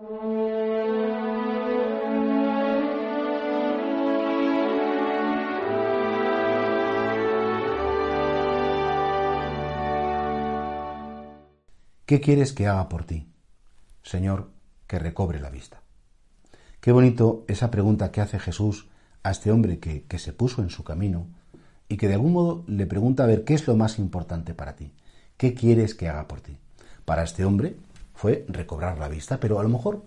¿Qué quieres que haga por ti? Señor, que recobre la vista. Qué bonito esa pregunta que hace Jesús a este hombre que, se puso en su camino y que de algún modo le pregunta a ver qué es lo más importante para ti, qué quieres que haga por ti. Para este hombre fue recobrar la vista, pero a lo mejor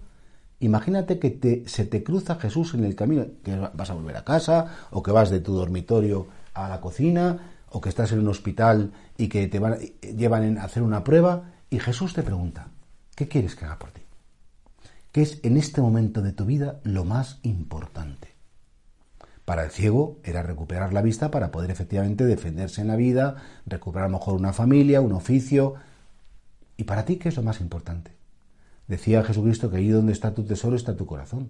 imagínate que te, se te cruza Jesús en el camino, que vas a volver a casa o que vas de tu dormitorio a la cocina o que estás en un hospital y que te van, llevan a hacer una prueba y Jesús te pregunta, ¿qué quieres que haga por ti? ¿Qué es en este momento de tu vida lo más importante? Para el ciego era recuperar la vista para poder efectivamente defenderse en la vida, recuperar a lo mejor una familia, un oficio. ¿Y para ti qué es lo más importante? Decía Jesucristo que allí donde está tu tesoro está tu corazón.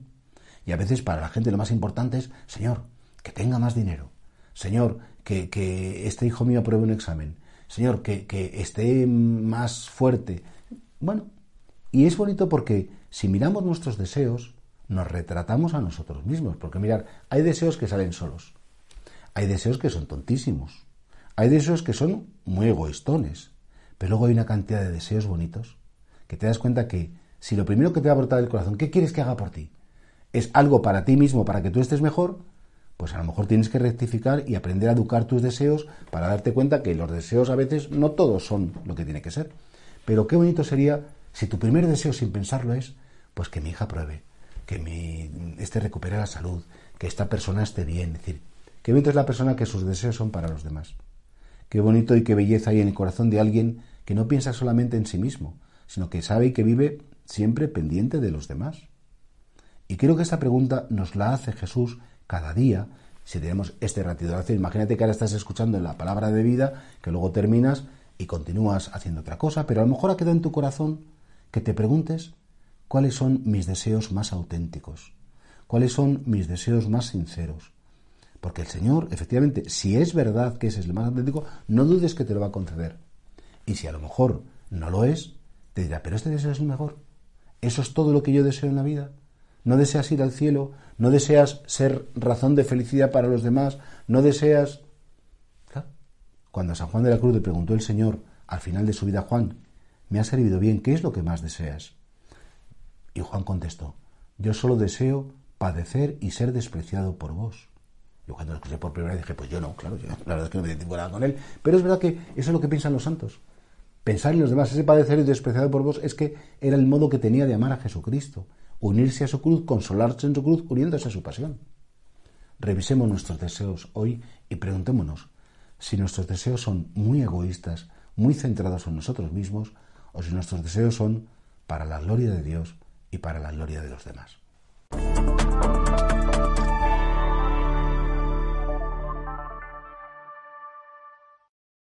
Y a veces para la gente lo más importante es, Señor, que tenga más dinero. Señor, que, que este hijo mío apruebe un examen. Señor, que, esté más fuerte. Bueno, y es bonito porque si miramos nuestros deseos, nos retratamos a nosotros mismos. Porque mirar, hay deseos que salen solos. Hay deseos que son tontísimos. Hay deseos que son muy egoístones. Pero luego hay una cantidad de deseos bonitos que te das cuenta que si lo primero que te va a brotar del corazón, ¿qué quieres que haga por ti? Es algo para ti mismo, para que tú estés mejor, pues a lo mejor tienes que rectificar y aprender a educar tus deseos para darte cuenta que los deseos a veces no todos son lo que tiene que ser. Pero qué bonito sería si tu primer deseo sin pensarlo es, pues que mi hija pruebe, que mi, este recupere la salud, que esta persona esté bien. Es decir, qué bonito es la persona que sus deseos son para los demás. Qué bonito y qué belleza hay en el corazón de alguien que no piensa solamente en sí mismo, sino que sabe y que vive siempre pendiente de los demás. Y creo que esta pregunta nos la hace Jesús cada día, si tenemos este ratito de oración, imagínate que ahora estás escuchando la palabra de vida, que luego terminas y continúas haciendo otra cosa, pero a lo mejor ha quedado en tu corazón que te preguntes cuáles son mis deseos más auténticos, cuáles son mis deseos más sinceros. Porque el Señor, efectivamente, si es verdad que ese es el más auténtico, no dudes que te lo va a conceder. Y si a lo mejor no lo es, te dirá, pero este deseo es el mejor. ¿Eso es todo lo que yo deseo en la vida? ¿No deseas ir al cielo? ¿No deseas ser razón de felicidad para los demás? ¿No deseas... Cuando a San Juan de la Cruz le preguntó el Señor al final de su vida, Juan, me ha servido bien, ¿qué es lo que más deseas? Y Juan contestó, yo solo deseo padecer y ser despreciado por vos. Yo cuando lo escuché por primera vez dije, pues yo no, claro, yo, la verdad es que no me identifico nada con él. Pero es verdad que eso es lo que piensan los santos. Pensar en los demás, ese padecer y despreciado por vos, es que era el modo que tenía de amar a Jesucristo unirse a su cruz, consolarse en su cruz, uniéndose a su pasión. Revisemos nuestros deseos hoy y preguntémonos si nuestros deseos son muy egoístas, muy centrados en nosotros mismos, o si nuestros deseos son para la gloria de Dios y para la gloria de los demás.